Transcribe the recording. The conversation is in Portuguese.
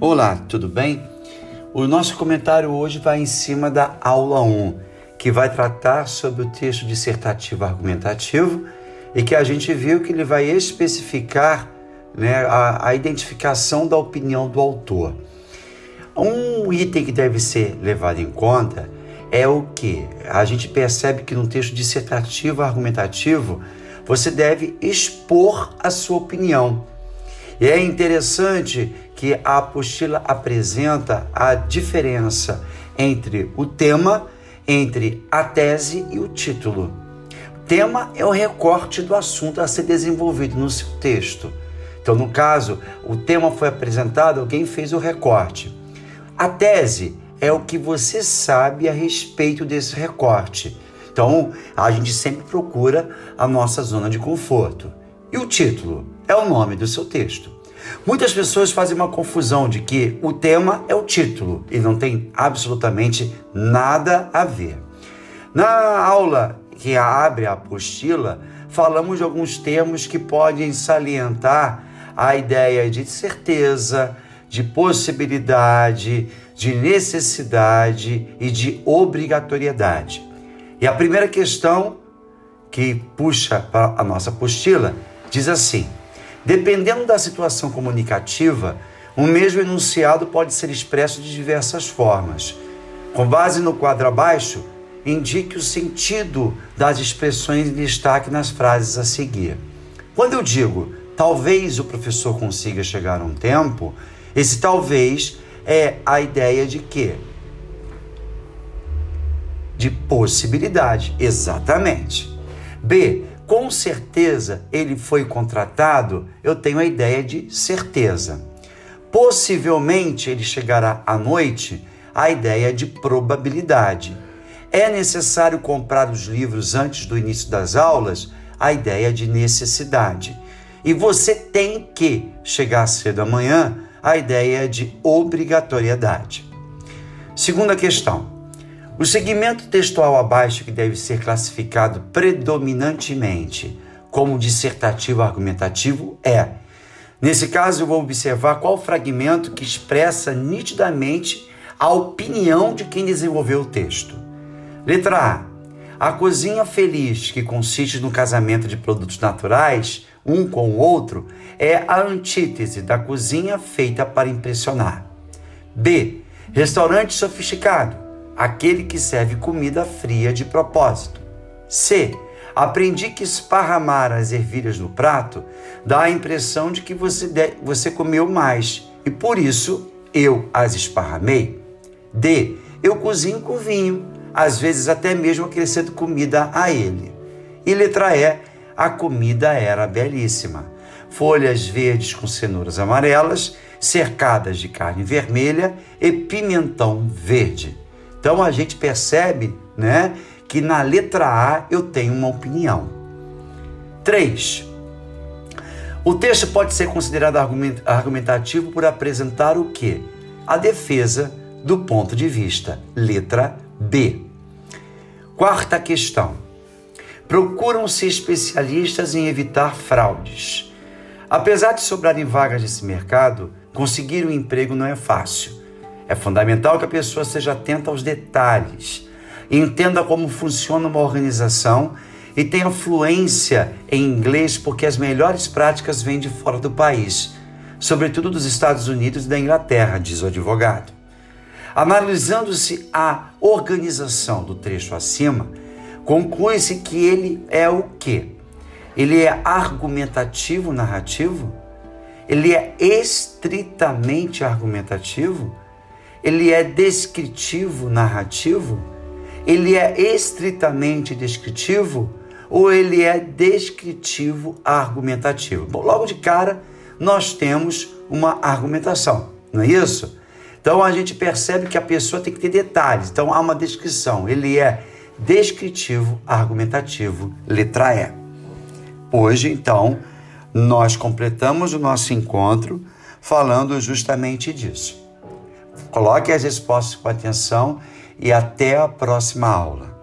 Olá, tudo bem? O nosso comentário hoje vai em cima da aula 1, que vai tratar sobre o texto dissertativo argumentativo e que a gente viu que ele vai especificar né, a, a identificação da opinião do autor. Um item que deve ser levado em conta é o que? A gente percebe que no texto dissertativo argumentativo você deve expor a sua opinião. E é interessante que a apostila apresenta a diferença entre o tema, entre a tese e o título. O tema é o recorte do assunto a ser desenvolvido no seu texto. Então, no caso, o tema foi apresentado, alguém fez o recorte. A tese é o que você sabe a respeito desse recorte. Então, a gente sempre procura a nossa zona de conforto. E o título é o nome do seu texto. Muitas pessoas fazem uma confusão de que o tema é o título e não tem absolutamente nada a ver. Na aula que abre a apostila, falamos de alguns termos que podem salientar a ideia de certeza, de possibilidade, de necessidade e de obrigatoriedade. E a primeira questão que puxa para a nossa apostila diz assim: Dependendo da situação comunicativa, o mesmo enunciado pode ser expresso de diversas formas. Com base no quadro abaixo, indique o sentido das expressões em destaque nas frases a seguir. Quando eu digo talvez o professor consiga chegar a um tempo, esse talvez é a ideia de quê? De possibilidade, exatamente. B, com certeza ele foi contratado, eu tenho a ideia de certeza. Possivelmente ele chegará à noite, a ideia de probabilidade. É necessário comprar os livros antes do início das aulas, a ideia de necessidade. E você tem que chegar cedo amanhã, a ideia de obrigatoriedade. Segunda questão. O segmento textual abaixo, que deve ser classificado predominantemente como dissertativo argumentativo, é. Nesse caso, eu vou observar qual fragmento que expressa nitidamente a opinião de quem desenvolveu o texto. Letra A. A cozinha feliz, que consiste no casamento de produtos naturais, um com o outro, é a antítese da cozinha feita para impressionar. B. Restaurante sofisticado aquele que serve comida fria de propósito. C. Aprendi que esparramar as ervilhas no prato dá a impressão de que você, de, você comeu mais e por isso eu as esparramei. D. Eu cozinho com vinho, às vezes até mesmo acrescento comida a ele. E letra E. A comida era belíssima. Folhas verdes com cenouras amarelas, cercadas de carne vermelha e pimentão verde. Então a gente percebe, né, que na letra A eu tenho uma opinião. 3. O texto pode ser considerado argumentativo por apresentar o que? A defesa do ponto de vista. Letra B. Quarta questão. Procuram-se especialistas em evitar fraudes. Apesar de sobrarem vagas nesse mercado, conseguir um emprego não é fácil. É fundamental que a pessoa seja atenta aos detalhes, entenda como funciona uma organização e tenha fluência em inglês, porque as melhores práticas vêm de fora do país, sobretudo dos Estados Unidos e da Inglaterra, diz o advogado. Analisando-se a organização do trecho acima, conclui-se que ele é o quê? Ele é argumentativo narrativo? Ele é estritamente argumentativo? Ele é descritivo narrativo? Ele é estritamente descritivo ou ele é descritivo argumentativo? Bom, logo de cara, nós temos uma argumentação, não é isso? Então a gente percebe que a pessoa tem que ter detalhes. Então há uma descrição. Ele é descritivo argumentativo, letra E. Hoje, então, nós completamos o nosso encontro falando justamente disso. Coloque as respostas com atenção e até a próxima aula.